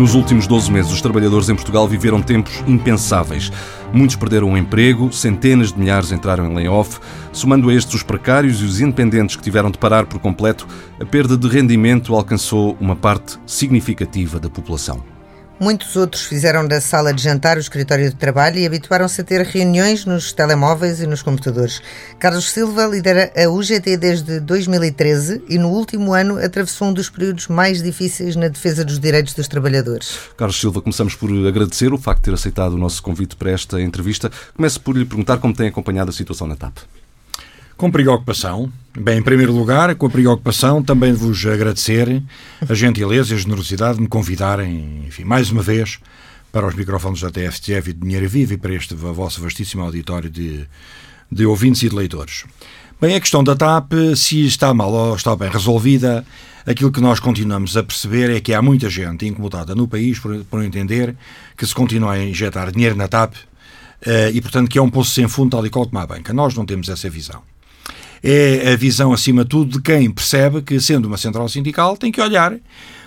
Nos últimos 12 meses, os trabalhadores em Portugal viveram tempos impensáveis. Muitos perderam o emprego, centenas de milhares entraram em layoff, somando a estes os precários e os independentes que tiveram de parar por completo, a perda de rendimento alcançou uma parte significativa da população. Muitos outros fizeram da sala de jantar o escritório de trabalho e habituaram-se a ter reuniões nos telemóveis e nos computadores. Carlos Silva lidera a UGT desde 2013 e no último ano atravessou um dos períodos mais difíceis na defesa dos direitos dos trabalhadores. Carlos Silva, começamos por agradecer o facto de ter aceitado o nosso convite para esta entrevista. Começo por lhe perguntar como tem acompanhado a situação na TAP. Com preocupação. Bem, em primeiro lugar, com a preocupação, também vos agradecer a gentileza e a generosidade de me convidarem, enfim, mais uma vez, para os microfones da TFTF e de Dinheiro Viva e para este vosso vastíssimo auditório de, de ouvintes e de leitores. Bem, a questão da TAP, se está mal ou está bem resolvida, aquilo que nós continuamos a perceber é que há muita gente incomodada no país por, por entender que se continua a injetar dinheiro na TAP uh, e, portanto, que é um poço sem fundo, tal e qual como a banca. Nós não temos essa visão é a visão, acima de tudo, de quem percebe que, sendo uma central sindical, tem que olhar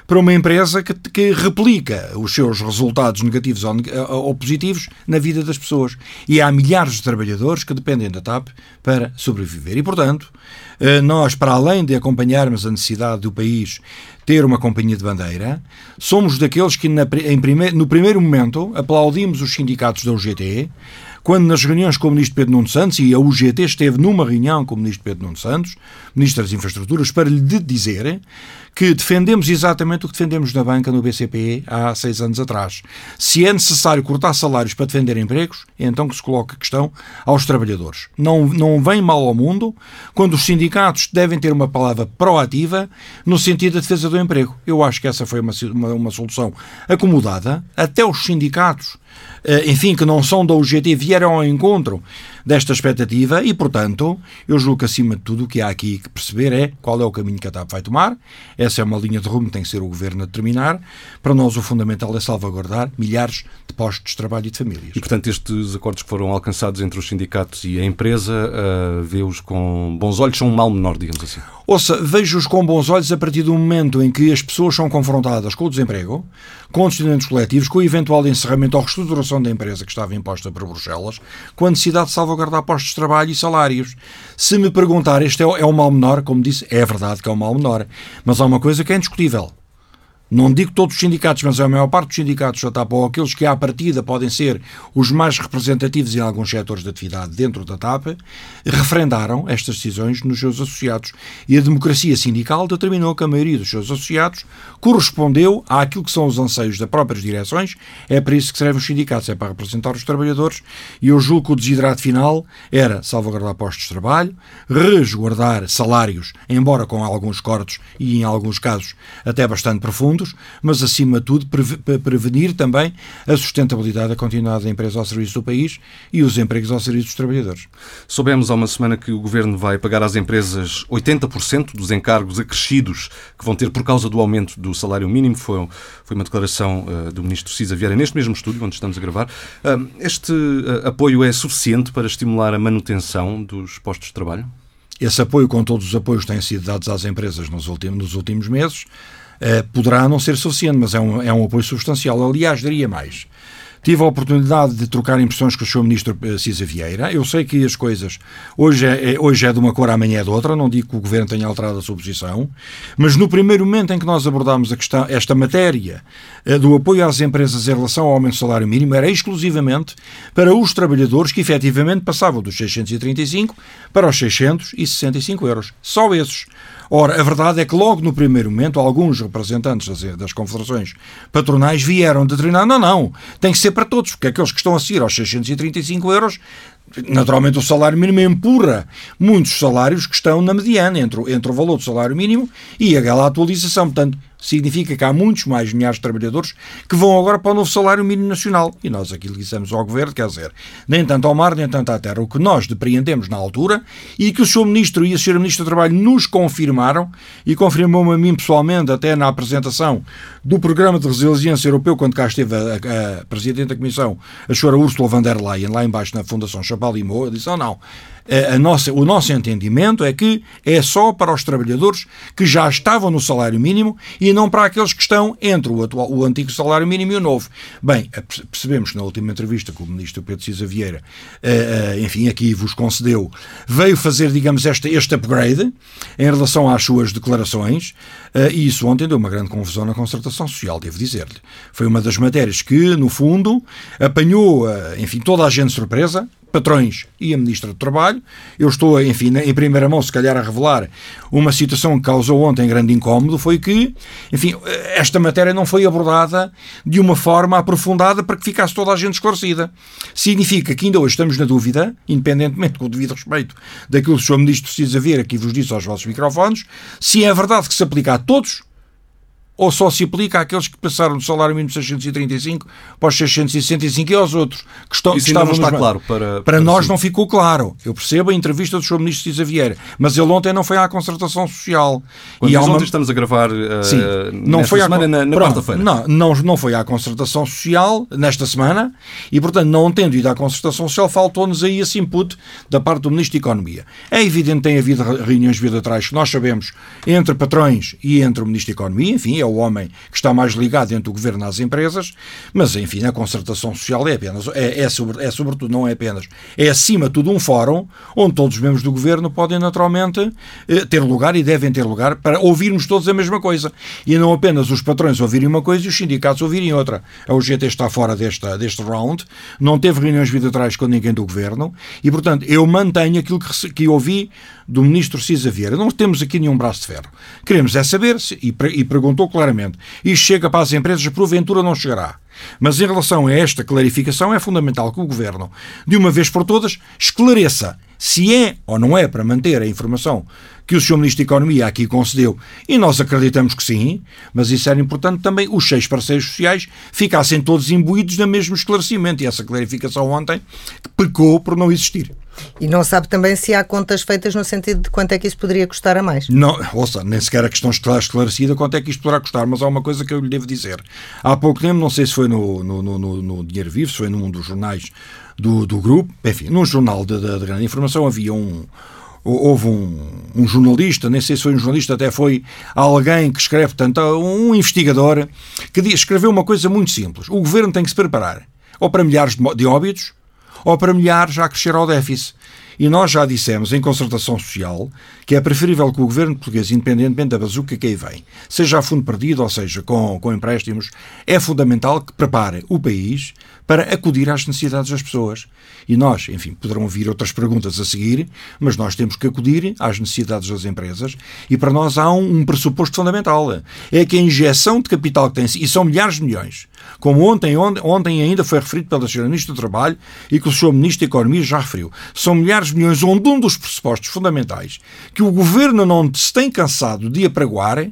para uma empresa que, que replica os seus resultados negativos ou, ou, positivos na vida das pessoas. E há milhares de trabalhadores que dependem da TAP para sobreviver. E, portanto, eh, nós, para além de acompanharmos a necessidade do país ter uma companhia de bandeira, somos daqueles que, na, em prime, no primeiro momento, aplaudimos os sindicatos da UGT quando nas reuniões com o Ministro Pedro Nuno Santos, e a UGT esteve numa reunião com o Ministro Pedro Nuno Santos, Ministro das Infraestruturas, para lhe dizer que defendemos exatamente o que defendemos na banca no BCP há seis anos atrás. Se é necessário cortar salários para defender empregos, é então que se coloca a questão aos trabalhadores. Não, não vem mal ao mundo quando os sindicatos devem ter uma palavra proativa no sentido da defesa do emprego. Eu acho que essa foi uma, uma, uma solução acomodada. Até os sindicatos eh, enfim, que não são da UGT, vieram ao encontro desta expectativa e, portanto, eu julgo que, acima de tudo, o que há aqui que perceber é qual é o caminho que a TAP vai tomar. Essa é uma linha de rumo que tem que ser o Governo a determinar. Para nós, o fundamental é salvaguardar milhares de postos de trabalho e de famílias. E, portanto, estes acordos que foram alcançados entre os sindicatos e a empresa, uh, vê-os com bons olhos, são um mal menor, digamos assim? Ouça, vejo-os com bons olhos a partir do momento em que as pessoas são confrontadas com o desemprego, com os estudantes coletivos, com o eventual encerramento ou reestruturação da empresa que estava imposta por Bruxelas, com a necessidade de salvaguardar postos de trabalho e salários. Se me perguntar, este é é o mal menor, como disse, é verdade que é o mal menor, mas há uma coisa que é indiscutível não digo todos os sindicatos, mas a maior parte dos sindicatos da TAP, ou aqueles que à partida podem ser os mais representativos em alguns setores de atividade dentro da TAP, referendaram estas decisões nos seus associados. E a democracia sindical determinou que a maioria dos seus associados correspondeu àquilo que são os anseios das próprias direções. É para isso que servem os sindicatos, é para representar os trabalhadores. E eu julgo que o desidrato final era salvaguardar postos de trabalho, resguardar salários, embora com alguns cortes e, em alguns casos, até bastante profundos mas acima de tudo prevenir também a sustentabilidade da continuidade da empresa ao serviço do país e os empregos ao serviço dos trabalhadores. Soubemos há uma semana que o Governo vai pagar às empresas 80% dos encargos acrescidos que vão ter por causa do aumento do salário mínimo. Foi, foi uma declaração uh, do Ministro Cisa Vieira neste mesmo estúdio onde estamos a gravar. Uh, este uh, apoio é suficiente para estimular a manutenção dos postos de trabalho? Esse apoio, com todos os apoios que têm sido dados às empresas nos últimos, nos últimos meses, poderá não ser suficiente, mas é um, é um apoio substancial. Aliás, diria mais. Tive a oportunidade de trocar impressões com o Sr. Ministro eh, Cisa Vieira. Eu sei que as coisas hoje é, é, hoje é de uma cor, amanhã é de outra. Não digo que o Governo tenha alterado a sua posição, mas no primeiro momento em que nós abordámos questão, esta matéria eh, do apoio às empresas em relação ao aumento do salário mínimo, era exclusivamente para os trabalhadores que efetivamente passavam dos 635 para os 665 euros. Só esses. Ora, a verdade é que logo no primeiro momento alguns representantes das, das confederações patronais vieram determinar, não, não, tem que ser para todos, porque aqueles que estão a seguir aos 635 euros Naturalmente, o salário mínimo empurra muitos salários que estão na mediana entre, entre o valor do salário mínimo e aquela atualização. Portanto, significa que há muitos mais milhares de trabalhadores que vão agora para o novo salário mínimo nacional. E nós aqui dissemos ao Governo, quer dizer, nem tanto ao mar, nem tanto à terra. O que nós depreendemos na altura e que o Sr. Ministro e a Sra. Ministra do Trabalho nos confirmaram e confirmou-me a mim pessoalmente, até na apresentação do Programa de Resiliência Europeu, quando cá esteve a, a Presidente da Comissão, a Sra. Ursula von der Leyen, lá embaixo na Fundação Chapalimau, disse, oh não, a nossa, o nosso entendimento é que é só para os trabalhadores que já estavam no salário mínimo e não para aqueles que estão entre o, atual, o antigo salário mínimo e o novo. Bem, percebemos que na última entrevista com o ministro Pedro Cisa Vieira, enfim, aqui vos concedeu, veio fazer, digamos, este, este upgrade em relação às suas declarações e isso ontem deu uma grande confusão na concertação social, devo dizer-lhe. Foi uma das matérias que, no fundo, apanhou, enfim, toda a gente surpresa, patrões e a Ministra do Trabalho. Eu estou, enfim, em primeira mão, se calhar, a revelar uma situação que causou ontem grande incómodo, foi que, enfim, esta matéria não foi abordada de uma forma aprofundada para que ficasse toda a gente esclarecida. Significa que ainda hoje estamos na dúvida, independentemente com o devido respeito daquilo que o Sr. Ministro precisa ver aqui vos disse aos vossos microfones, se é verdade que se aplica a todos ou só se aplica àqueles que passaram do salário mínimo de 635 para os 665 e aos outros que, estão, Isso que estavam não está nos... claro para, para, para nós si. não ficou claro. Eu percebo a entrevista do Sr. Ministro Cisa Vieira, mas ele ontem não foi à concertação social. Quando e uma... ontem estamos a gravar uh, Sim, não foi semana, à... na, na quarta-feira. Não, não, não foi à concertação social nesta semana e, portanto, não tendo ido à concertação social, faltou-nos aí esse input da parte do Ministro da Economia. É evidente que tem havido reuniões bilaterais que nós sabemos entre patrões e entre o Ministro da Economia, enfim, é o homem que está mais ligado entre o governo às empresas, mas enfim, a concertação social é apenas, é, é, sobre, é sobretudo, não é apenas, é acima de tudo um fórum onde todos os membros do governo podem naturalmente eh, ter lugar e devem ter lugar para ouvirmos todos a mesma coisa. E não apenas os patrões ouvirem uma coisa e os sindicatos ouvirem outra. A UGT está fora desta, deste round, não teve reuniões bilaterais com ninguém do governo e, portanto, eu mantenho aquilo que, que ouvi do ministro Cisa Vieira. Não temos aqui nenhum braço de ferro. Queremos é saber, se, e, e perguntou claramente, isto chega para as empresas, porventura não chegará. Mas em relação a esta clarificação, é fundamental que o Governo, de uma vez por todas, esclareça se é ou não é para manter a informação que o Sr. Ministro da Economia aqui concedeu, e nós acreditamos que sim, mas isso era importante também, os seis parceiros sociais ficassem todos imbuídos no mesmo esclarecimento, e essa clarificação ontem pecou por não existir. E não sabe também se há contas feitas no sentido de quanto é que isso poderia custar a mais? Não, ouça, nem sequer a questão está esclarecida quanto é que isto poderá custar, mas há uma coisa que eu lhe devo dizer. Há pouco tempo, não sei se foi no, no, no, no Dinheiro Vivo, se foi num dos jornais do, do grupo, enfim, num jornal de, de, de grande informação havia um, houve um, um, jornalista, nem sei se foi um jornalista, até foi alguém que escreve, portanto, um investigador, que escreveu uma coisa muito simples. O governo tem que se preparar ou para milhares de óbitos ou para milhares a crescer ao déficit. E nós já dissemos em concertação social que é preferível que o governo português, independentemente da bazuca que aí vem, seja a fundo perdido, ou seja, com, com empréstimos, é fundamental que prepare o país para acudir às necessidades das pessoas. E nós, enfim, poderão vir outras perguntas a seguir, mas nós temos que acudir às necessidades das empresas e para nós há um, um pressuposto fundamental. É que a injeção de capital que tem, e são milhares de milhões, como ontem, ontem, ontem ainda foi referido pela Sra. Ministra do Trabalho e que o Sr. Ministro da Economia já referiu, são milhares de milhões onde um dos pressupostos fundamentais que o Governo não se tem cansado de apregoar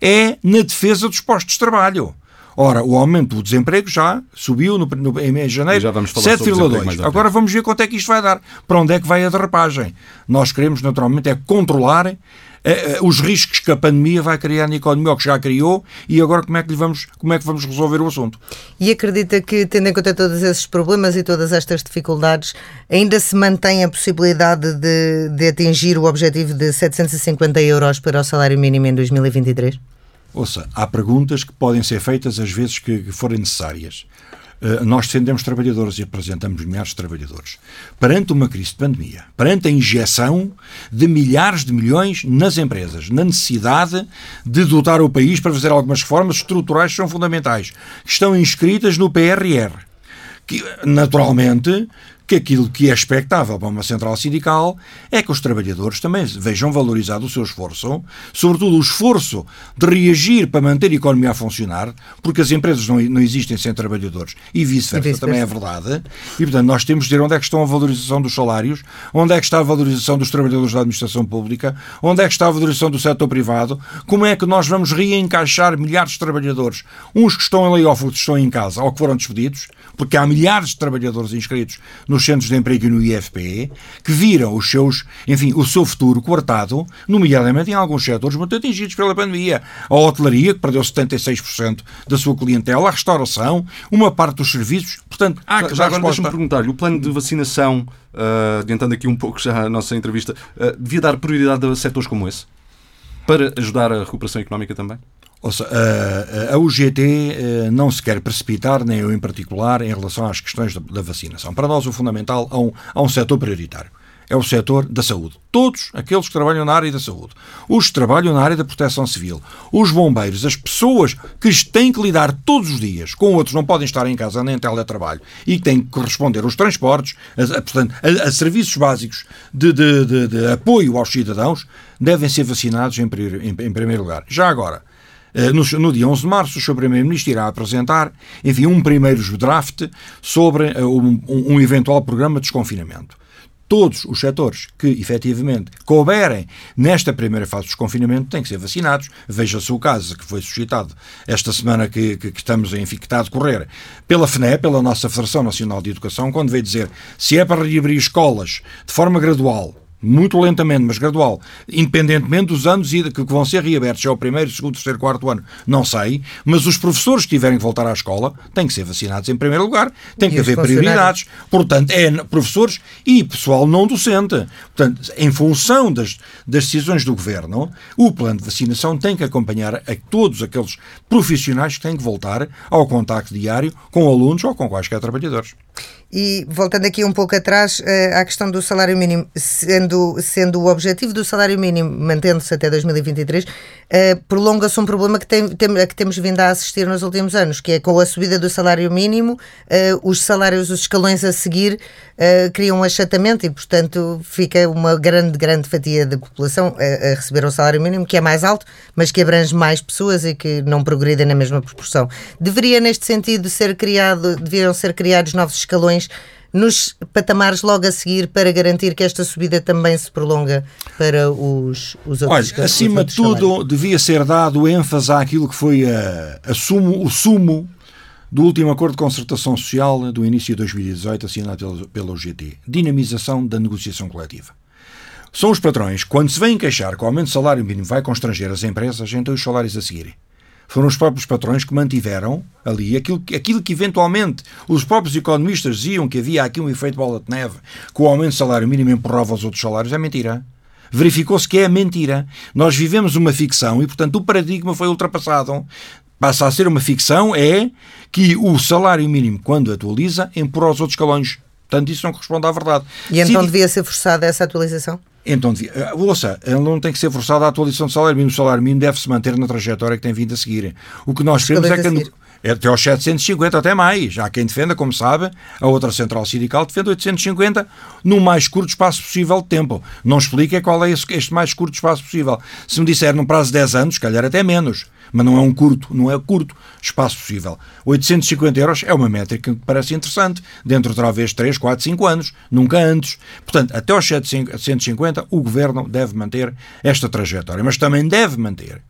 é na defesa dos postos de trabalho. Ora, o aumento do desemprego já subiu no, no, em janeiro 7,2. Agora vamos ver quanto é que isto vai dar. Para onde é que vai a derrapagem? Nós queremos, naturalmente, é controlar eh, os riscos que a pandemia vai criar na economia, ou que já criou, e agora como é que, vamos, como é que vamos resolver o assunto. E acredita que, tendo em conta todos esses problemas e todas estas dificuldades, ainda se mantém a possibilidade de, de atingir o objetivo de 750 euros para o salário mínimo em 2023? Ouça, há perguntas que podem ser feitas às vezes que forem necessárias. Uh, nós defendemos trabalhadores e apresentamos milhares de trabalhadores. Perante uma crise de pandemia, perante a injeção de milhares de milhões nas empresas, na necessidade de dotar o país para fazer algumas reformas estruturais que são fundamentais, que estão inscritas no PRR, que naturalmente que aquilo que é expectável para uma central sindical é que os trabalhadores também vejam valorizado o seu esforço, sobretudo o esforço de reagir para manter a economia a funcionar, porque as empresas não, não existem sem trabalhadores. E vice-versa vice também é verdade. E, portanto, nós temos de dizer onde é que está a valorização dos salários, onde é que está a valorização dos trabalhadores da administração pública, onde é que está a valorização do setor privado, como é que nós vamos reencaixar milhares de trabalhadores, uns que estão em layoff, outros que estão em casa, ou que foram despedidos, porque há milhares de trabalhadores inscritos no centros de emprego no IFP, que viram os seus, enfim, o seu futuro cortado, nomeadamente em alguns setores muito atingidos pela pandemia. A hotelaria, que perdeu 76% da sua clientela, a restauração, uma parte dos serviços. Portanto, há que já agora deixa-me perguntar-lhe, o plano de vacinação, uh, adiantando aqui um pouco já a nossa entrevista, uh, devia dar prioridade a setores como esse? Para ajudar a recuperação económica também? Seja, a, UGT eh, não se quer precipitar, nem eu em particular, em relação às questões da, vacinação. Para nós, o fundamental há um, há um setor prioritário. É o setor da saúde. Todos aqueles que trabalham na área da saúde. Os que trabalham na área da proteção civil. Os bombeiros. As pessoas que têm que lidar todos os dias com outros, não podem estar em casa nem em teletrabalho e têm que responder aos transportes, a, portanto, a, a serviços básicos de, de, de, de, apoio aos cidadãos, devem ser vacinados em, em, em primeiro lugar. Já agora, no, no, dia 11 de março, o Sr. Primeiro-Ministro irá apresentar, enfim, um primeiro draft sobre eh, um, um eventual programa de desconfinamento todos os setores que efetivamente couberem nesta primeira fase de desconfinamento têm que ser vacinados. Veja-se o caso que foi suscitado esta semana que, que, que, estamos, enfim, que está a decorrer pela FNE, pela nossa Federação Nacional de Educação, quando veio dizer se é para reabrir escolas de forma gradual muito lentamente, mas gradual, independentemente dos anos que vão ser reabertos, é o primeiro, segundo, terceiro, quarto ano, não sei, mas os professores que tiverem que voltar à escola têm que ser vacinados em primeiro lugar, tem que haver prioridades. Portanto, é professores e pessoal não docente. Portanto, em função das, das decisões do governo, o plano de vacinação tem que acompanhar a todos aqueles profissionais que têm que voltar ao contacto diário com alunos ou com quaisquer trabalhadores. E voltando aqui um pouco atrás eh, à questão do salário mínimo, sendo, sendo o objetivo do salário mínimo mantendo-se até 2023, eh, prolonga-se um problema que, tem, que temos vindo a assistir nos últimos anos, que é com a subida do salário mínimo, eh, os salários, os escalões a seguir criam um achatamento e, portanto, fica uma grande, grande fatia da população a, receber o salário mínimo, que é mais alto, mas que abrange mais pessoas e que não progridem na mesma proporção. Deveria, neste sentido, ser criado, deveriam ser criados novos escalões nos patamares logo a seguir para garantir que esta subida também se prolonga para os, os outros Olha, acima de tudo, devia ser dado ênfase àquilo que foi a, a sumo, o sumo do último acordo de concertação social do início de 2018, assinado pela, pela UGT. Dinamização da negociação coletiva. São os patrões, quando se vêm queixar que o aumento do salário mínimo vai constranger as empresas, então os salários a seguirem foram os próprios patrões que mantiveram ali aquilo, aquilo que eventualmente os próprios economistas diziam que havia aqui um efeito bola de neve, que o aumento do salário mínimo empurrava os outros salários, é mentira. Verificou-se que é mentira. Nós vivemos uma ficção e, portanto, o paradigma foi ultrapassado. Passa a ser uma ficção, é que o salário mínimo, quando atualiza, empurra os outros escalões. Portanto, isso não corresponde à verdade. E então Se... devia ser forçada essa atualização? Então, eh, ouça, ele não tem que ser forçado à atualização do salário mínimo. O salário mínimo deve se manter na trajetória que tem vindo a seguir. O que nós queremos é que. É até aos 750, até mais. Já quem defenda, como sabe, a outra central sindical defende 850 no mais curto espaço possível de tempo. Não explica qual é este mais curto espaço possível. Se me disser num prazo de 10 anos, se calhar até menos mas não é um curto, não é curto espaço possível. 850 euros é uma métrica que parece interessante, dentro de talvez 3, 4, 5 anos, nunca antes. Portanto, até aos 750, o Governo deve manter esta trajetória, mas também deve manter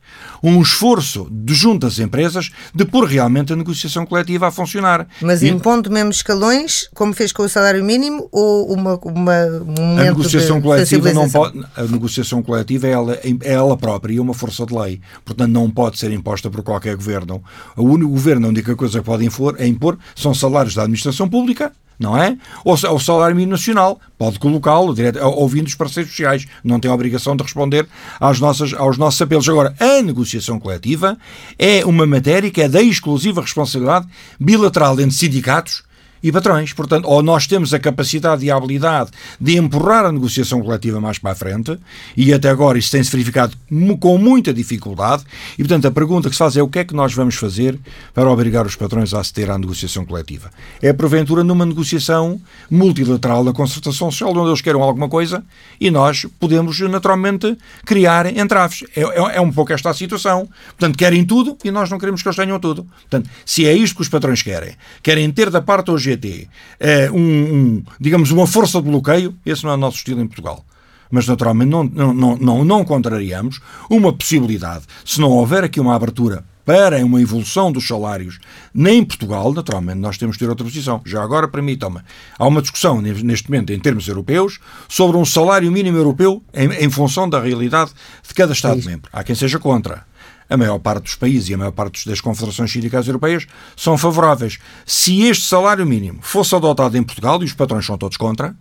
um esforço de junto às empresas de pôr realmente a negociação coletiva a funcionar. Mas e... impondo mesmo escalões, como fez com o salário mínimo, ou uma, uma, um a negociação coletiva não pode, A negociação coletiva é ela, é ela própria e uma força de lei. Portanto, não pode ser imposta por qualquer governo. O único governo, a única coisa que pode impor, é impor são salários da administração pública não é? Ou o salário mínimo nacional, pode colocá-lo ouvindo os parceiros sociais, não tem a obrigação de responder às nossas, aos nossos apelos. Agora, a negociação coletiva é uma matéria que é da exclusiva responsabilidade bilateral entre sindicatos e patrões. Portanto, ou nós temos a capacidade e a habilidade de empurrar a negociação coletiva mais para a frente, e até agora isso tem-se verificado com muita dificuldade, e portanto a pergunta que se faz é o que é que nós vamos fazer para obrigar os patrões a aceder à negociação coletiva. É porventura numa negociação multilateral da concertação social, onde eles queiram alguma coisa, e nós podemos naturalmente criar entraves. É, é, é um pouco esta a situação. Portanto, querem tudo e nós não queremos que eles tenham tudo. Portanto, se é isto que os patrões querem, querem ter da parte hoje GT é um, um, digamos, uma força de bloqueio, esse não é o nosso estilo em Portugal. Mas naturalmente não, não, não, não, contrariamos uma possibilidade, se não houver aqui uma abertura para uma evolução dos salários nem em Portugal, naturalmente, nós temos que ter outra posição. Já agora, permitam-me, há uma discussão neste momento, em termos europeus, sobre um salário mínimo europeu em, em função da realidade de cada Estado-membro. Há quem seja contra a maior parte dos países e a maior parte das confederações sindicais europeias são favoráveis. Se este salário mínimo fosse adotado em Portugal, e os patrões são todos contra,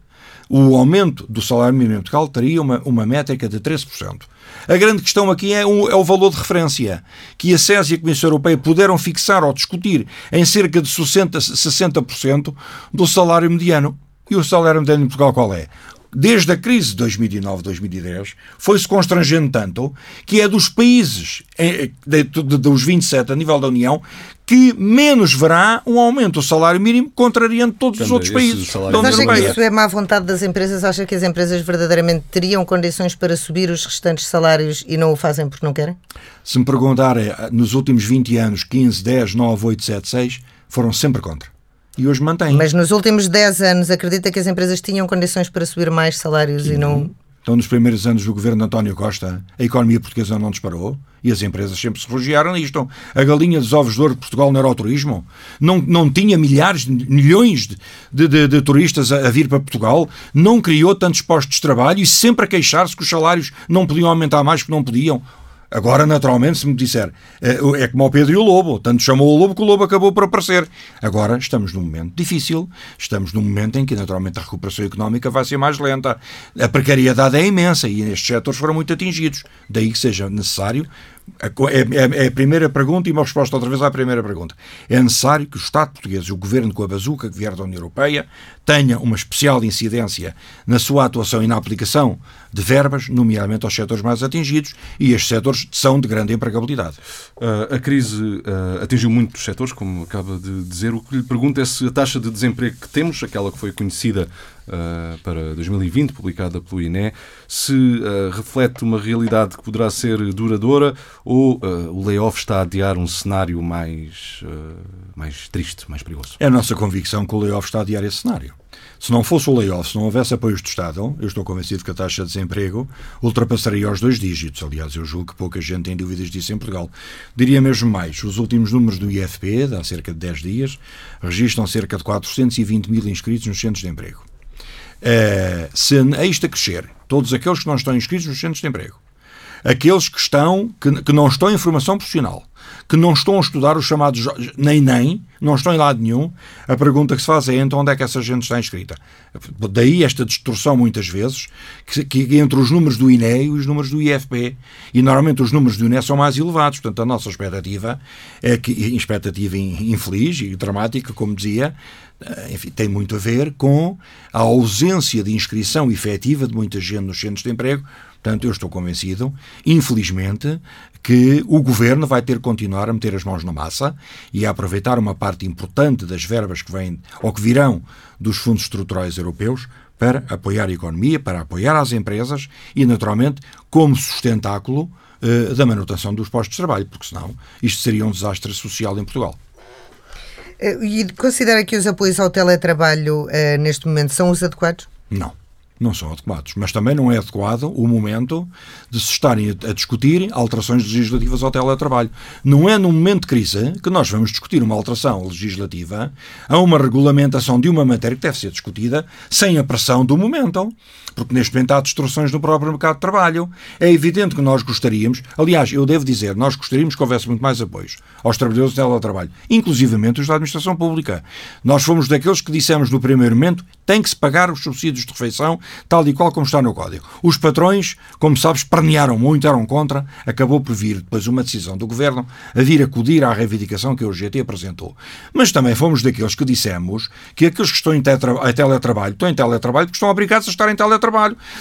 o aumento do salário mínimo em Portugal teria uma, uma métrica de 13%. A grande questão aqui é, um, é o valor de referência, que a SES e a Comissão Europeia puderam fixar ou discutir em cerca de 60%, 60% do salário mediano. E o salário mediano em Portugal qual é? Desde a crise de 2009-2010, foi-se constrangendo tanto que é dos países, é, dos 27 a nível da União, que menos verá um aumento do salário mínimo contrariando todos os outros países. Mas acha que isso é má vontade das empresas? Acha que as empresas verdadeiramente teriam condições para subir os restantes salários e não o fazem porque não querem? Se me perguntarem, nos últimos 20 anos, 15, 10, 9, 8, 7, 6, foram sempre contra e hoje mantém. Mas nos últimos 10 anos, acredita que as empresas tinham condições para subir mais salários e não. Então, nos primeiros anos do governo de António Costa, a economia portuguesa não disparou e as empresas sempre se refugiaram nisto. A galinha dos ovos de ouro de Portugal não era o turismo? Não, não tinha milhares, milhões de, de, de turistas a, a, vir para Portugal? Não criou tantos postos de trabalho e sempre a queixar-se que os salários não podiam aumentar mais porque não podiam? Agora, naturalmente, se me disser é, é como o Pedro e o Lobo, tanto chamou o Lobo que o Lobo acabou por aparecer. Agora estamos num momento difícil, estamos num momento em que, naturalmente, a recuperação económica vai ser mais lenta. A precariedade é imensa e estes setores foram muito atingidos. Daí que seja necessário é, é, é, a primeira pergunta e uma resposta outra vez à primeira pergunta. É necessário que o Estado português e o governo com a bazuca que vier da União Europeia tenha uma especial incidência na sua atuação e na aplicação de verbas, nomeadamente aos setores mais atingidos, e estes setores são de grande empregabilidade. Uh, a crise uh, atingiu muitos setores, como acaba de dizer. O que lhe pergunto é se a taxa de desemprego que temos, aquela que foi conhecida uh, para 2020, publicada pelo INE, se uh, reflete uma realidade que poderá ser duradoura ou uh, o layoff está a adiar um cenário mais, mais triste, mais perigoso? É a nossa convicção que o layoff está a adiar esse cenário. Se não fosse o layoff, se não houvesse apoios do Estado, eu estou convencido que a taxa de desemprego ultrapassaria os dois dígitos. Aliás, eu julgo que pouca gente tem dúvidas disso em Portugal. Diria mesmo mais: os últimos números do IFP, de há cerca de 10 dias, registram cerca de 420 mil inscritos nos centros de emprego. Uh, se a isto a crescer, todos aqueles que não estão inscritos nos centros de emprego, aqueles que estão que, que não estão em formação profissional, que não estão a estudar os chamados nem nem, não estão em lado nenhum, a pergunta que se faz é então onde é que essa gente está inscrita? Daí esta distorção muitas vezes que, que entre os números do INE e os números do IFP. E normalmente os números do INE são mais elevados, portanto a nossa expectativa é que, expectativa infeliz e dramática, como dizia, eh, enfim, tem muito a ver com a ausência de inscrição efetiva de muita gente nos centros de emprego. Portanto, eu estou convencido, infelizmente, que o governo vai ter que continuar a meter as mãos na massa e a aproveitar uma parte importante das verbas que vêm ou que virão dos fundos estruturais europeus para apoiar a economia, para apoiar as empresas e, naturalmente, como sustentáculo eh, da manutenção dos postos de trabalho, porque senão isto seria um desastre social em Portugal. Eh, e considera que os apoios ao teletrabalho uh, neste momento são os adequados? Não não são adequados. Mas também não é adequado o momento de se estarem a, discutir alterações legislativas ao teletrabalho. Não é num momento de crise que nós vamos discutir uma alteração legislativa a uma regulamentação de uma matéria que deve ser discutida sem a pressão do momento. Porque neste momento há distorções no próprio mercado de trabalho. É evidente que nós gostaríamos, aliás, eu devo dizer, nós gostaríamos que houvesse muito mais apoios aos trabalhadores do teletrabalho, inclusivamente os da administração pública. Nós fomos daqueles que dissemos no primeiro momento tem que se pagar os subsídios de refeição tal e qual como está no Código. Os patrões, como sabes, pernearam muito, eram contra, acabou por vir depois uma decisão do Governo a vir acudir à reivindicação que o GT apresentou. Mas também fomos daqueles que dissemos que aqueles que estão em teletrabalho estão em teletrabalho porque estão obrigados a estar em teletrabalho.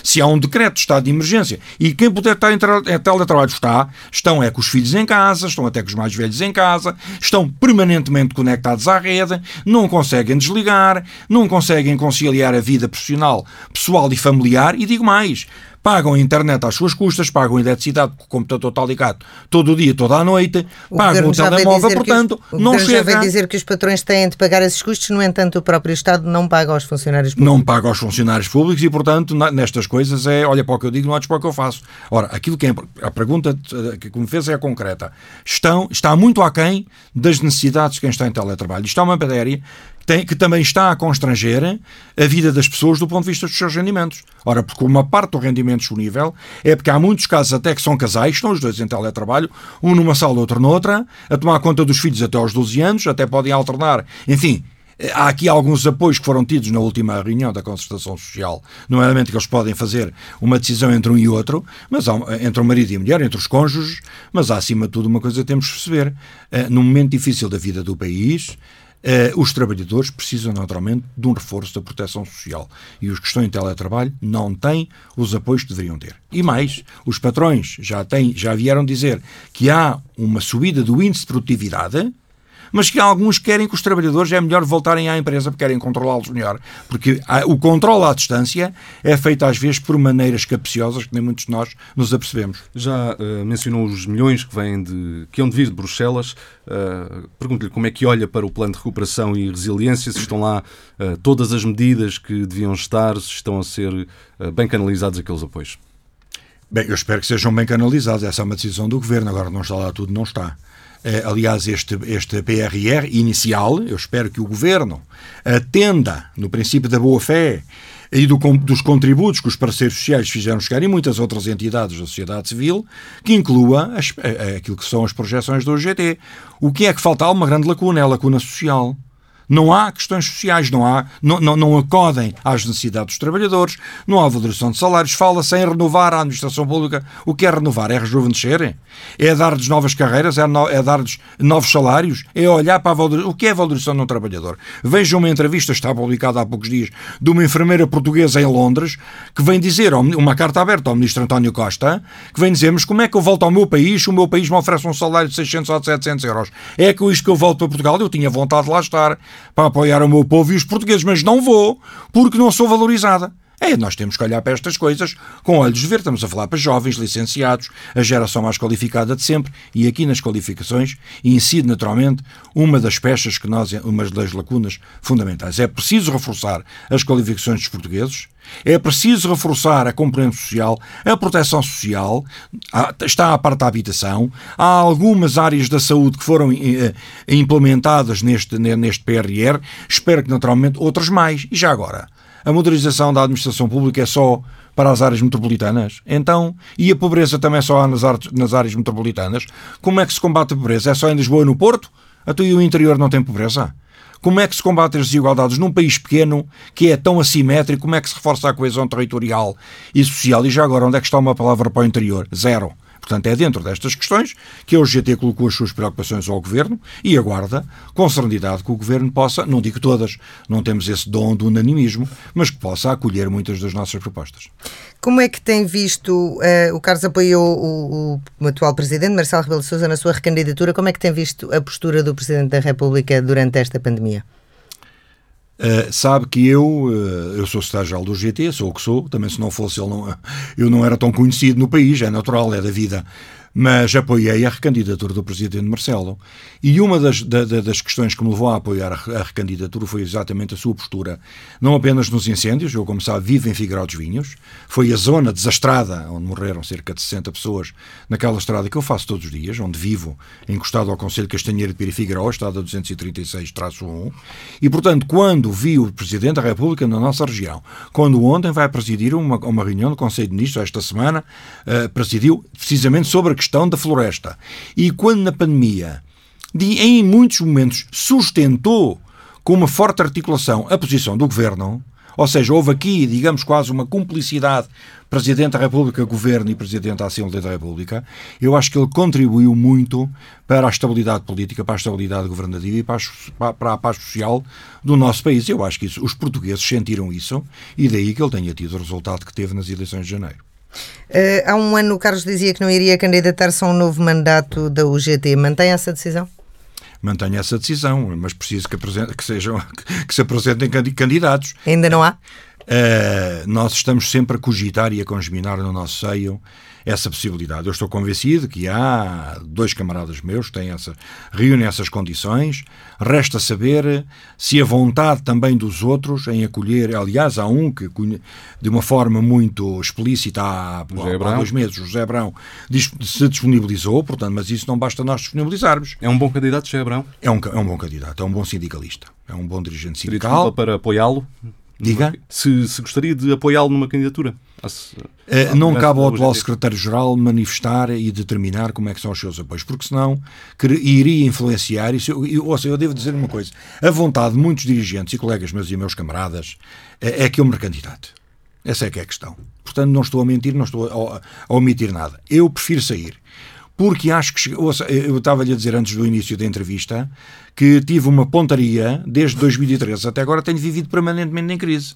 Se há um decreto de estado de emergência e quem puder estar em teletrabalho está, estão é com os filhos em casa, estão até com os mais velhos em casa, estão permanentemente conectados à rede, não conseguem desligar, não conseguem conciliar a vida profissional, pessoal e familiar, e digo mais, pagam a internet às suas custas, pagam a eletricidade porque o computador está ligado todo o dia, toda a noite, O pagam o telemóvel, portanto, os, o não governo já chega. veio dizer que os patrões têm de pagar esses custos, no entanto, o próprio Estado não paga aos funcionários públicos. não paga aos funcionários públicos e, portanto, nestas coisas é olha para o que eu digo, não olhes para o que eu faço. Ora, aquilo que é, a pergunta eh, que me fez é concreta. Estão, está muito aquém das necessidades de quem está em teletrabalho. Isto é uma matéria tem- que também está a constranger a vida das pessoas do ponto de vista dos seus rendimentos. Ora, porque uma parte do rendimento disponível é porque há muitos casos até que são casais, estão os dois em teletrabalho, um numa sala, outro noutra, a tomar conta dos filhos até aos 12 anos, até podem alternar. Enfim, Há aqui alguns apoios que foram tidos na última reunião da concertação social, nomeadamente que eles podem fazer uma decisão entre um e outro, mas há, entre o marido e a mulher, entre os cônjuges, mas há acima de tudo uma coisa que temos que perceber. Eh, num momento difícil da vida do país, eh, os trabalhadores precisam naturalmente de um reforço da proteção social e os que estão em teletrabalho não têm os apoios que deveriam ter. E mais, os patrões já, têm, já vieram dizer que há uma subida do índice de produtividade mas que alguns querem que os trabalhadores é melhor voltarem à empresa porque querem controlá-los melhor. Porque o controle à distância é feito às vezes por maneiras capciosas que nem muitos de nós nos apercebemos. Já eh, mencionou os milhões que vêm de que hão de vir de Bruxelas. Uh, Pergunto-lhe como é que olha para o plano de recuperação e resiliência, se estão lá eh, todas as medidas que deviam estar, se estão a ser eh, bem canalizados aqueles apoios. Bem, eu espero que sejam bem canalizados. Essa é uma decisão do governo. Agora não está lá tudo, não está. Eh, aliás, este, este PRR inicial, eu espero que o governo atenda no princípio da boa-fé e do, dos contributos que os parceiros sociais fizeram chegar e muitas outras entidades da sociedade civil, que inclua as- eh, eh, aquilo que são as projeções do UGT. O que é que falta? Há uma grande lacuna, é a lacuna social. Não há questões sociais, não há, não, não, não acodem às necessidades dos trabalhadores, não há valorização de salários, fala-se em renovar a administração pública. O que é renovar? É rejuvenescer? É dar-lhes novas carreiras? É, no- é dar-lhes novos salários? É olhar para a valorização. O que é valorização de um trabalhador? Veja uma entrevista, está publicada há poucos dias, de uma enfermeira portuguesa em Londres, que vem dizer, uma carta aberta ao ministro António Costa, que vem dizer, mas como é que eu volto ao meu país se o meu país me oferece um salário de 600 ou de 700 euros? É com isto que eu volto para Portugal? Eu tinha vontade de lá estar para apoiar o meu povo e os portugueses, mas não vou, porque não sou valorizada. É, nós temos que olhar para estas coisas com olhos de ver. Estamos a falar para jovens, licenciados, a geração mais qualificada de sempre, e aqui nas qualificações incide naturalmente uma das peças que nós, uma das lacunas fundamentais. É preciso reforçar as qualificações dos portugueses, é preciso reforçar a componente social, a proteção social, está a parte da habitação, há algumas áreas da saúde que foram eh, implementadas neste, neste PRR, espero que naturalmente outras mais. E já agora, a modernização da administração pública é só para as áreas metropolitanas? Então, e a pobreza também é só há nas, ar- nas áreas metropolitanas? Como é que se combate a pobreza? É só em Lisboa e no Porto? Até e o interior não tem pobreza? Como é que se combate as desigualdades num país pequeno que é tão assimétrico? Como é que se reforça a coesão territorial e social? E já agora, onde é que está uma palavra para o interior? Zero. Portanto, é dentro destas questões que a UGT colocou as suas preocupações ao Governo e aguarda com serenidade que o Governo possa, não digo todas, não temos esse dom do unanimismo, mas que possa acolher muitas das nossas propostas. Como é que tem visto, eh, o Carlos apoiou o, o- o atual Presidente, Marcelo Rebelo de Sousa, na sua recandidatura, como é que tem visto a postura do Presidente da República durante esta pandemia? Uh, sabe que eu, uh, eu sou secretário-geral do GT, sou o que sou, também se não fosse não, eu não era tão conhecido no país, é natural, é da vida, mas apoiei a recandidatura do Presidente Marcelo. E uma das, da- da- das questões que me levou a apoiar a, re- a recandidatura foi exatamente a sua postura, não apenas nos incêndios, eu como sabe vivo em Figueiró dos Vinhos, foi a zona desastrada, onde morreram cerca de 60 pessoas, naquela estrada que eu faço todos os dias, onde vivo, encostado ao Conselho Castanheiro de Pirifigueiró, estrada 236-1, e portanto, quando vi o Presidente da República na nossa região, quando ontem vai presidir uma, uma reunião do Conselho de Ministros, esta semana, eh, presidiu precisamente sobre a questão da floresta, e quando na pandemia, de, em muitos momentos, sustentou com uma forte articulação a posição do Governo, ou seja, houve aqui, digamos, quase uma cumplicidade Presidente da República, Governo e Presidente da Assembleia da República, eu acho que ele contribuiu muito para a estabilidade política, para a estabilidade governativa e para a, para a paz social do nosso país. Eu acho que isso, os portugueses sentiram isso e daí que ele tenha tido o resultado que teve nas eleições de janeiro. Eh, há um ano o Carlos dizia que não iria candidatar-se a um novo mandato da UGT. Mantém essa decisão? Mantenho essa decisão, mas preciso que, que, sejam, que se apresentem candi- candidatos. Ainda não há? Uh, nós estamos sempre a cogitar e a congeminar no nosso seio essa possibilidade. Eu estou convencido que há dois camaradas meus que têm essa, reúnem essas condições. Resta saber se a vontade também dos outros em acolher. Aliás, há um que, de uma forma muito explícita, há, há dois meses, José Abrão, se disponibilizou, portanto, mas isso não basta nós disponibilizarmos. É um bom candidato, José Abrão? É um, é um bom candidato, é um bom sindicalista, é um bom dirigente sindical. para apoiá-lo? Diga? Se, se gostaria de apoiá-lo numa candidatura. Uh, não cabe ao atual secretário-geral manifestar e determinar como é que são os seus apoios, porque senão iria influenciar. Isso, eu, ou seja, eu devo dizer uma coisa: a vontade de muitos dirigentes e colegas meus e meus camaradas é, é que eu me recandidato. Essa é que é a questão. Portanto, não estou a mentir, não estou a, a omitir nada. Eu prefiro sair porque acho que. Ouça, eu estava-lhe a dizer antes do início da entrevista que tive uma pontaria desde 2013 até agora, tenho vivido permanentemente em crise.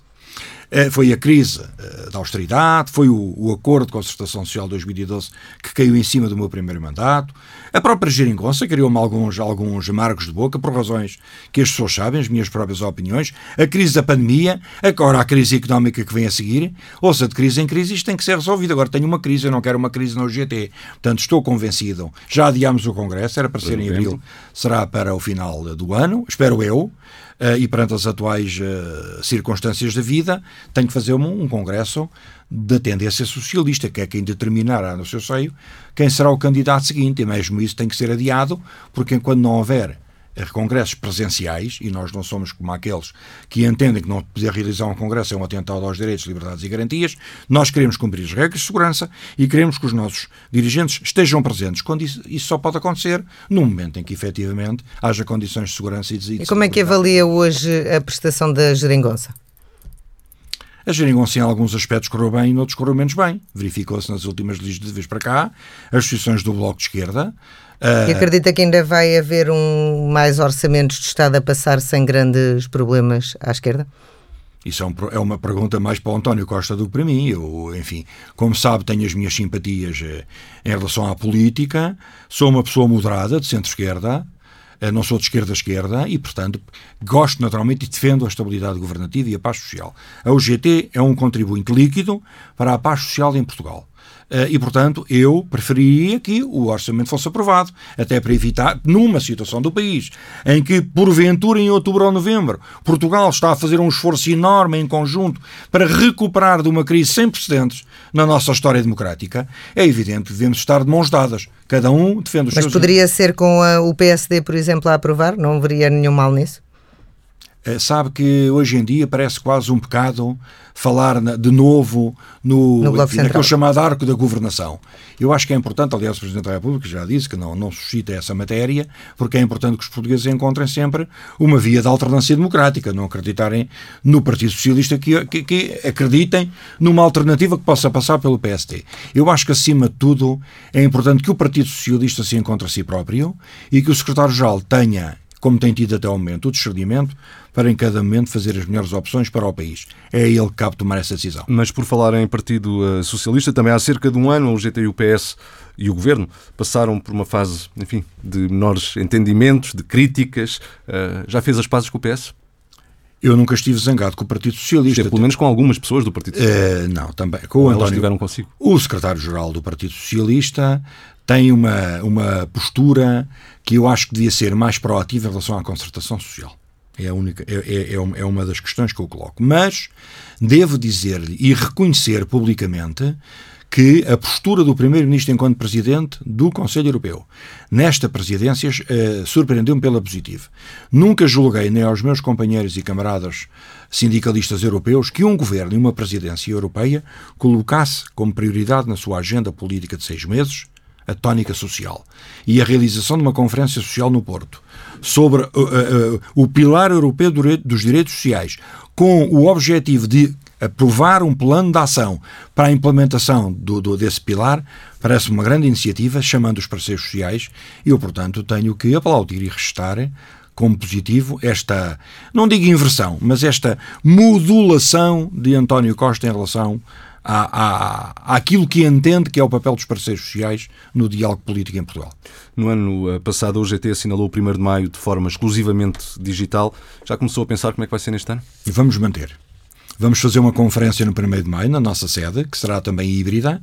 Eh, foi a crise eh, da austeridade, foi o, o acordo de concertação social de 2012 que caiu em cima do meu primeiro mandato, a própria geringonça criou-me alguns, alguns amargos de boca por razões que as pessoas sabem, as minhas próprias opiniões, a crise da pandemia, agora a crise económica que vem a seguir, ou seja, de crise em crise isto tem que ser resolvido. Agora tenho uma crise, eu não quero uma crise no GT. Portanto, estou convencido. Já adiámos o Congresso, era para ser em abril, será para o final do ano, espero eu. Uh, e perante as atuais uh, circunstâncias da vida, tenho que fazer um, um congresso da tendência socialista, que é quem determinará no seu seio quem será o candidato seguinte, e mesmo isso tem que ser adiado, porque enquanto não houver congressos presenciais, e nós não somos como aqueles que entendem que não poder realizar um congresso é um atentado aos direitos, liberdades e garantias, nós queremos cumprir as regras de segurança e queremos que os nossos dirigentes estejam presentes, quando isso, isso só pode acontecer no momento em que efetivamente haja condições de segurança e de E como é que avalia hoje a prestação da geringonça? A geringonça em alguns aspectos correu bem e noutros correu menos bem. Verificou-se nas últimas legislativas para cá, as instituições do Bloco de Esquerda, e acredita que ainda vai haver um mais orçamentos de Estado a passar sem grandes problemas à esquerda? Isso é, um, é, uma pergunta mais para o António Costa do que para mim. Eu, enfim, como sabe, tenho as minhas simpatias eh, em relação à política. Sou uma pessoa moderada, de centro-esquerda. Eh, não sou de esquerda-esquerda e, portanto, gosto naturalmente e defendo a estabilidade governativa e a paz social. A UGT é um contribuinte líquido para a paz social em Portugal. Eh, e, portanto, eu preferiria que o orçamento fosse aprovado, até para evitar, numa situação do país em que, porventura, em outubro ou novembro, Portugal está a fazer um esforço enorme em conjunto para recuperar de uma crise sem precedentes na nossa história democrática, é evidente que devemos estar de mãos dadas. Cada um defende os Mas seus... Mas poderia ser com a, o PSD, por exemplo, a aprovar? Não veria nenhum mal nisso? Eh, sabe que hoje em dia parece quase um pecado falar de novo no, no naquele chamado arco da governação. Eu acho que é importante, aliás, o Presidente da República já disse que não, não suscita essa matéria, porque é importante que os portugueses encontrem sempre uma via de alternância democrática, não acreditarem no Partido Socialista, que, que, que acreditem numa alternativa que possa passar pelo PSD. Eu acho que, acima de tudo, é importante que o Partido Socialista se encontre a si próprio e que o Secretário-Geral tenha como tem tido até o momento, o discernimento para em cada momento fazer as melhores opções para o país. É ele que cabe tomar essa decisão. Mas por falar em Partido eh, Socialista, também há cerca de um ano o GT e o PS e o Governo passaram por uma fase, enfim, de menores entendimentos, de críticas. Eh, já fez as pazes com o PS? Eu nunca estive zangado com o Partido Socialista. Pelo menos com algumas pessoas do Partido Socialista. Uh, não, também. Com o António, estiveram consigo. O secretário-geral do Partido Socialista tem uma, uma postura que eu acho que devia ser mais proativa em relação à concertação social. É, a única, é, é, é, é uma das questões que eu coloco. Mas devo dizer-lhe e reconhecer publicamente que a postura do Primeiro-Ministro enquanto Presidente do Conselho Europeu nesta presidência eh, surpreendeu-me pela positiva. Nunca julguei, nem aos meus companheiros e camaradas sindicalistas europeus, que um governo e uma presidência europeia colocasse como prioridade na sua agenda política de seis meses a tónica social e a realização de uma conferência social no Porto sobre uh, uh, o pilar europeu dos direitos sociais, com o objetivo de aprovar um plano de ação para a implementação do, do, desse pilar, parece uma grande iniciativa, chamando os parceiros sociais, e eu, portanto, tenho que aplaudir e restar como positivo esta, não digo inversão, mas esta modulação de António Costa em relação à, à, àquilo que entende que é o papel dos parceiros sociais no diálogo político em Portugal. No ano eh, passado, a UGT assinalou o 1 de maio de forma exclusivamente digital. Já começou a pensar como é que vai ser neste ano? E vamos manter. Vamos fazer uma conferência no 1 de maio, na nossa sede, que será também híbrida,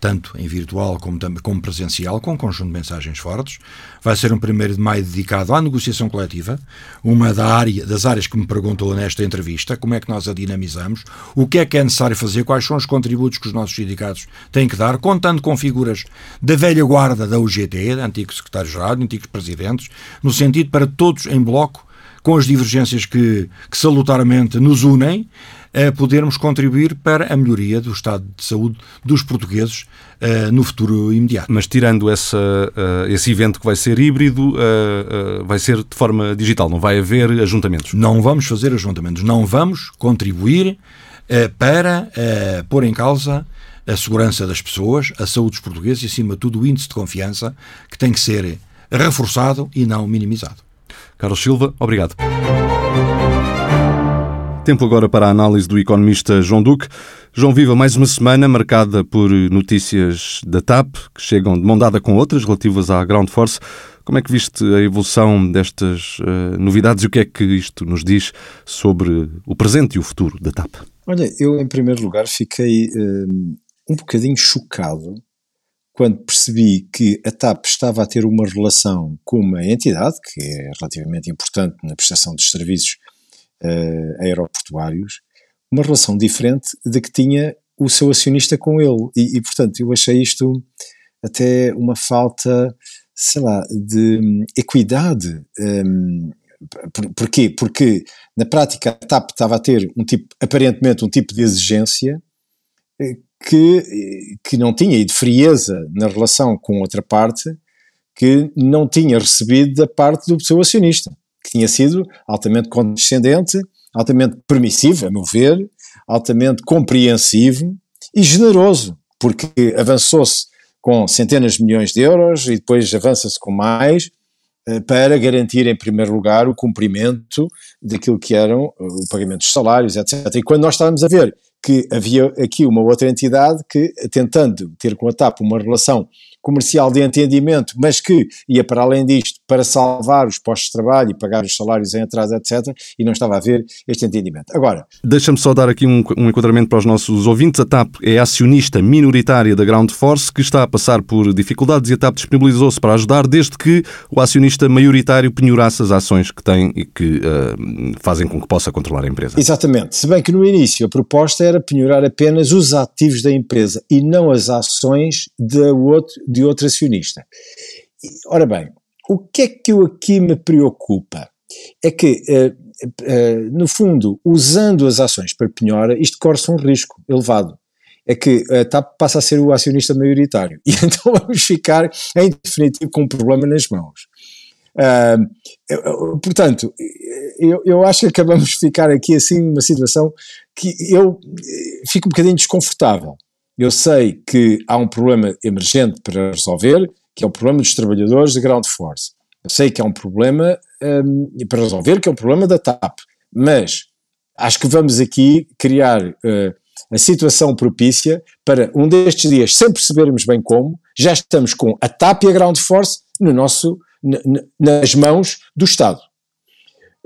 tanto em virtual como, como presencial, com um conjunto de mensagens fortes. Vai ser um 1 de maio dedicado à negociação coletiva, uma da área, das áreas que me perguntou nesta entrevista, como é que nós a dinamizamos, o que é que é necessário fazer, quais são os contributos que os nossos sindicatos têm que dar, contando com figuras da velha guarda da UGT, antigos secretários-geral, antigos presidentes, no sentido para todos em bloco, com as divergências que, que salutariamente nos unem, a podermos contribuir para a melhoria do estado de saúde dos portugueses uh, no futuro imediato. Mas tirando essa, uh, esse evento que vai ser híbrido, uh, vai ser de forma digital, não vai haver ajuntamentos? Não vamos fazer ajuntamentos, não vamos contribuir para pôr em causa a segurança das pessoas, a saúde dos portugueses e, acima de tudo, o índice de confiança que tem que ser reforçado e não minimizado. Carlos Silva, obrigado. Tempo agora para a análise do economista João Duque. João Viva, mais uma semana marcada por notícias da TAP, que chegam de mão dada com outras relativas à Ground Force. Como é que viste a evolução destas uh, novidades e o que é que isto nos diz sobre o presente e o futuro da TAP? Olha, eu em primeiro lugar fiquei uh, um bocadinho chocado quando percebi que a TAP estava a ter uma relação com uma entidade que é relativamente importante na prestação dos serviços uh, aeroportuários, uma relação diferente da que tinha o seu acionista com ele. E, e, portanto, eu achei isto até uma falta, sei lá, de equidade. Um, por, porquê? Porque na prática a TAP estava a ter um tipo, aparentemente um tipo de exigência eh, que, que não tinha e de frieza na relação com outra parte que não tinha recebido da parte do seu acionista que tinha sido altamente condescendente, altamente permissivo, a meu ver, altamente compreensivo e generoso, porque avançou-se com centenas de milhões de euros e depois avança-se com mais eh, para garantir, em primeiro lugar, o cumprimento daquilo que eram eh, o pagamento dos salários, etc. E quando nós estávamos a ver que havia aqui uma outra entidade que, tentando ter com a TAP uma relação comercial de entendimento, mas que ia para além disto para salvar os postos de trabalho e pagar os salários em atraso, etc., e não estava a ver este entendimento. Agora. Deixa-me só dar aqui um, um, enquadramento para os nossos ouvintes. A TAP é acionista minoritária da Ground Force, que está a passar por dificuldades e a TAP disponibilizou-se para ajudar, desde que o acionista maioritário penhorasse as ações que tem e que uh, fazem com que possa controlar a empresa. Exatamente. Se bem que no início a proposta era penhorar apenas os ativos da empresa e não as ações de outro de outro acionista. Ora bem, o que é que eu aqui me preocupa? É que, uh, uh, no fundo, usando as ações para penhora, isto corre-se um risco elevado. É que a TAP passa a ser o acionista maioritário. E então vamos ficar, em definitivo, com um problema nas mãos. Uh, portanto, eu, eu acho que acabamos de ficar aqui assim numa situação que eu fico um bocadinho desconfortável. Eu sei que há um problema emergente para resolver, que é o problema dos trabalhadores da Ground Force. Eu sei que há um problema um, para resolver, que é o problema da TAP. Mas acho que vamos aqui criar uh, a situação propícia para um destes dias, sem percebermos bem como, já estamos com a TAP e a Ground Force no nosso, nas mãos do Estado.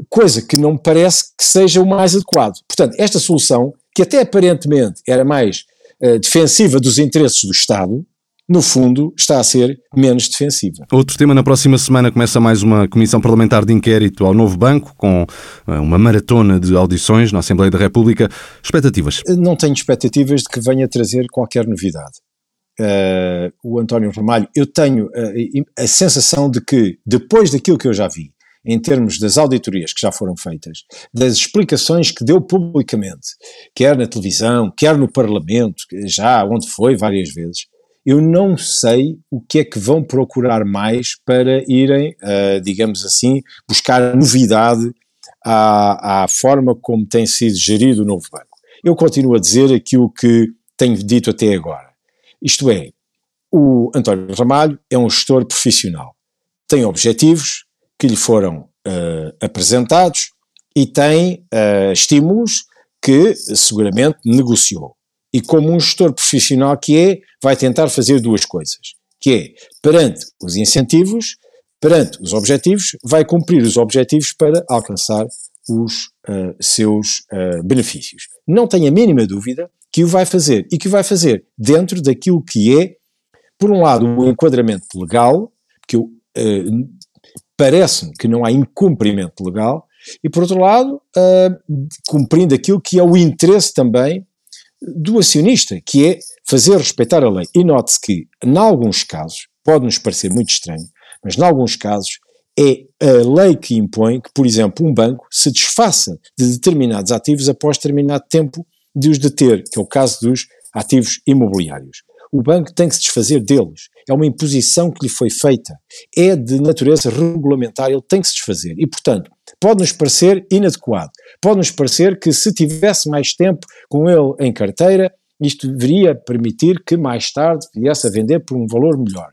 Coisa que não me parece que seja o mais adequado. Portanto, esta solução, que até aparentemente era mais uh, defensiva dos interesses do Estado, no fundo, está a ser menos defensiva. Outro tema, na próxima semana começa mais uma comissão parlamentar de inquérito ao novo banco, com eh, uma maratona de audições na Assembleia da República. Expectativas? Não tenho expectativas de que venha trazer qualquer novidade. Uh, o António Ramalho, eu tenho uh, a sensação de que, depois daquilo que eu já vi, em termos das auditorias que já foram feitas, das explicações que deu publicamente, quer na televisão, quer no Parlamento, já onde foi várias vezes, eu não sei o que é que vão procurar mais para irem, uh, digamos assim, buscar novidade à, à forma como tem sido gerido o novo banco. Eu continuo a dizer aquilo que tenho dito até agora. Isto é, o António Ramalho é um gestor profissional, tem objetivos, que lhe foram uh, apresentados e tem uh, estímulos que seguramente negociou. E como um gestor profissional que é, vai tentar fazer duas coisas, que é, perante os incentivos, perante os objetivos, vai cumprir os objetivos para alcançar os uh, seus uh, benefícios. Não tenho a mínima dúvida que o vai fazer e que o vai fazer dentro daquilo que é, por um lado, o enquadramento legal, que eu, uh, parece-me que não há incumprimento legal, e por outro lado, cumprindo aquilo que é o interesse também do acionista, que é fazer respeitar a lei. E note-se que, em alguns casos, pode-nos parecer muito estranho, mas em alguns casos é a lei que impõe que, por exemplo, um banco se desfaça de determinados ativos após determinado tempo de os deter, que é o caso dos ativos imobiliários. O banco tem que se desfazer deles. É uma imposição que lhe foi feita. É de natureza regulamentar, ele tem que se desfazer. E, portanto, pode-nos parecer inadequado. Pode-nos parecer que se tivesse mais tempo com ele em carteira, isto deveria permitir que mais tarde viesse a vender por um valor melhor.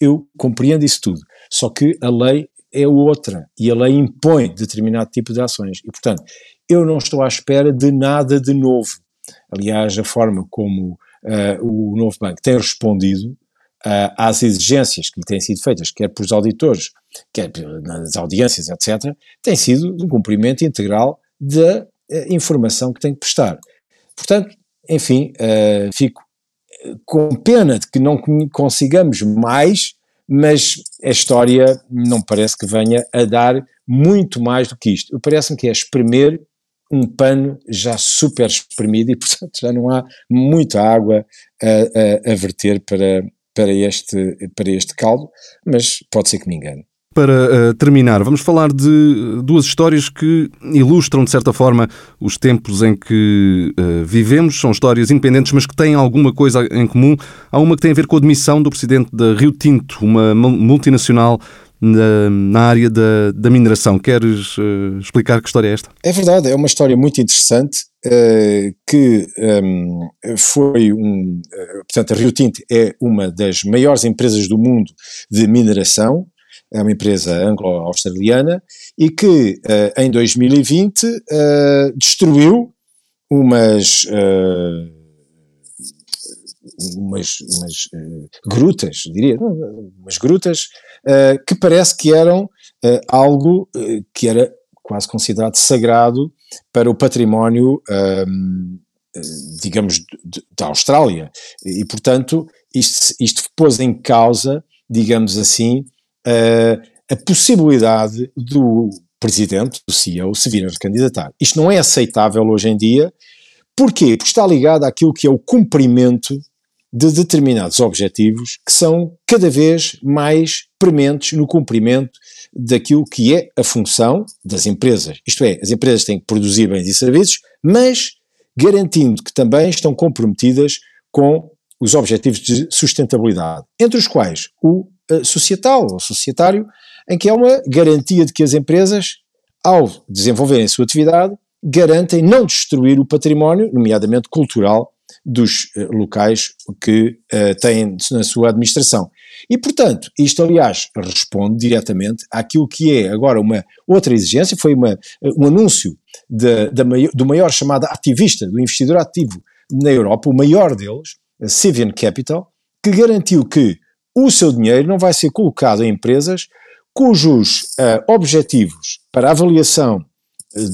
Eu compreendo isso tudo. Só que a lei é outra e a lei impõe determinado tipo de ações. E, portanto, eu não estou à espera de nada de novo. Aliás, a forma como uh, o novo banco tem respondido uh, às exigências que lhe têm sido feitas, quer pelos auditores, quer nas audiências, etc., tem sido um cumprimento integral da uh, informação que tem que prestar. Portanto, enfim, fico com pena de que não consigamos mais mas a história não parece que venha a dar muito mais do que isto. Parece-me que é espremer um pano já super espremido e, portanto, já não há muita água a, a, a verter para, para, este, para este caldo, mas pode ser que me engane. Para uh, terminar, vamos falar de duas histórias que ilustram, de certa forma, os tempos em que uh, vivemos. São histórias independentes, mas que têm alguma coisa em comum. Há uma que tem a ver com a demissão do presidente da Rio Tinto, uma multinacional na, na área da, da, mineração. Queres uh, explicar que história é esta? É verdade, é uma história muito interessante que um, ehm, foi um. portanto, a Rio Tinto é uma das maiores empresas do mundo de mineração é uma empresa anglo-australiana e que uh, em 2020 uh, eh, destruiu umas, uh, umas, umas grutas, diria, umas grutas que parece que eram algo que era quase considerado sagrado para o património, ehm, digamos, da Austrália. E, portanto, isto, isto pôs em causa, digamos assim, uh, a possibilidade do presidente, do CEO, se vir a recandidatar. Isto não é aceitável hoje em dia. Porquê? Porque está ligado àquilo que é o cumprimento de determinados objetivos que são cada vez mais prementes no cumprimento daquilo que é a função das empresas. Isto é, as empresas têm que produzir bens e serviços, mas garantindo que também estão comprometidas com os objetivos de sustentabilidade, entre os quais o uh, societal ou societário, em que há uma garantia de que as empresas, ao desenvolverem a sua atividade, garantem não destruir o património, nomeadamente cultural, dos uh, locais que uh, têm na sua administração. E, portanto, isto, aliás, responde diretamente àquilo que é agora uma outra exigência, foi uma, um anúncio de, de, do maior chamado ativista, do investidor ativo na Europa, o maior deles, a Civian Capital, que garantiu que o seu dinheiro não vai ser colocado em empresas cujos uh, objetivos para avaliação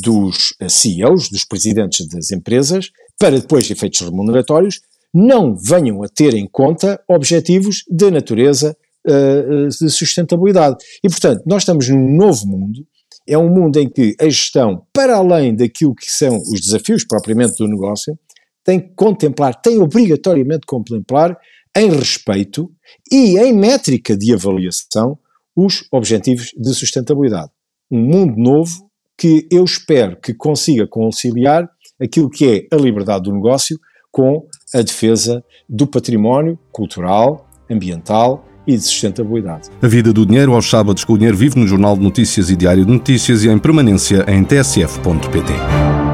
dos CEOs, dos presidentes das empresas, para depois efeitos remuneratórios, não venham a ter em conta objetivos de natureza de sustentabilidade. E, portanto, nós estamos num novo mundo, é um mundo em que a gestão, para além daquilo que são os desafios propriamente do negócio, tem que contemplar, tem obrigatoriamente contemplar em respeito e em métrica de avaliação os objetivos de sustentabilidade. Um mundo novo que eu espero que consiga conciliar aquilo que é a liberdade do negócio com a defesa do património cultural, ambiental e de sustentabilidade. A vida do dinheiro aos sábados com o dinheiro vive no Jornal de Notícias e Diário de Notícias e em permanência em tsf.pt.